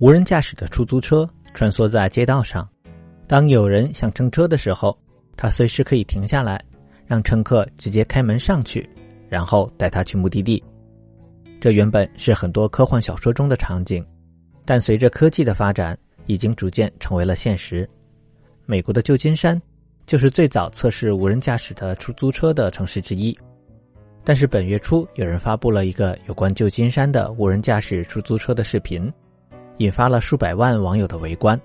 无人驾驶的出租车穿梭在街道上，当有人想乘车的时候，它随时可以停下来，让乘客直接开门上去，然后带他去目的地。这原本是很多科幻小说中的场景，但随着科技的发展，已经逐渐成为了现实。美国的旧金山就是最早测试无人驾驶的出租车的城市之一。但是本月初，有人发布了一个有关旧金山的无人驾驶出租车的视频。引发了数百万网友的围观。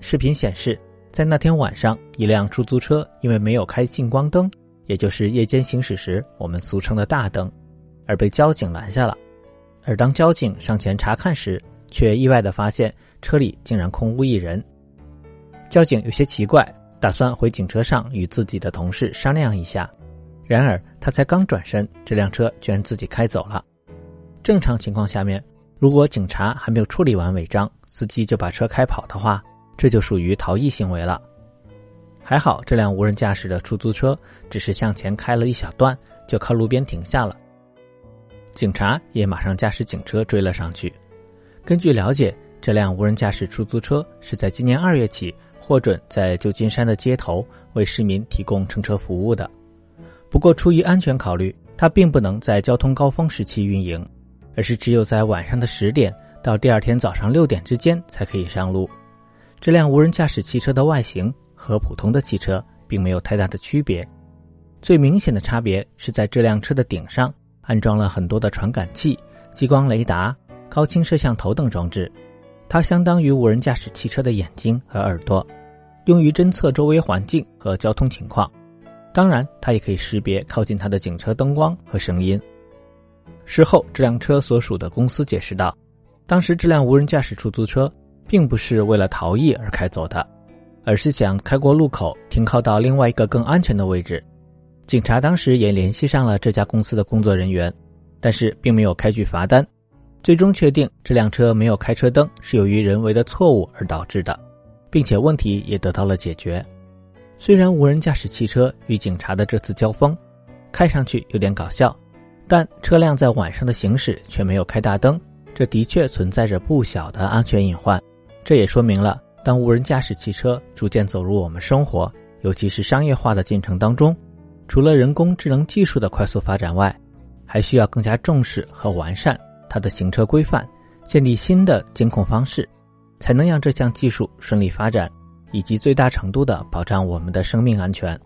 视频显示，在那天晚上，一辆出租车因为没有开近光灯，也就是夜间行驶时我们俗称的大灯，而被交警拦下了。而当交警上前查看时，却意外的发现车里竟然空无一人。交警有些奇怪，打算回警车上与自己的同事商量一下。然而他才刚转身，这辆车居然自己开走了。正常情况下面。如果警察还没有处理完违章，司机就把车开跑的话，这就属于逃逸行为了。还好这辆无人驾驶的出租车只是向前开了一小段，就靠路边停下了。警察也马上驾驶警车追了上去。根据了解，这辆无人驾驶出租车是在今年二月起获准在旧金山的街头为市民提供乘车服务的。不过出于安全考虑，它并不能在交通高峰时期运营。而是只有在晚上的十点到第二天早上六点之间才可以上路。这辆无人驾驶汽车的外形和普通的汽车并没有太大的区别，最明显的差别是在这辆车的顶上安装了很多的传感器、激光雷达、高清摄像头等装置，它相当于无人驾驶汽车的眼睛和耳朵，用于侦测周围环境和交通情况。当然，它也可以识别靠近它的警车灯光和声音。事后，这辆车所属的公司解释道：“当时这辆无人驾驶出租车并不是为了逃逸而开走的，而是想开过路口停靠到另外一个更安全的位置。警察当时也联系上了这家公司的工作人员，但是并没有开具罚单。最终确定这辆车没有开车灯是由于人为的错误而导致的，并且问题也得到了解决。虽然无人驾驶汽车与警察的这次交锋看上去有点搞笑。”但车辆在晚上的行驶却没有开大灯，这的确存在着不小的安全隐患。这也说明了，当无人驾驶汽车逐渐走入我们生活，尤其是商业化的进程当中，除了人工智能技术的快速发展外，还需要更加重视和完善它的行车规范，建立新的监控方式，才能让这项技术顺利发展，以及最大程度的保障我们的生命安全。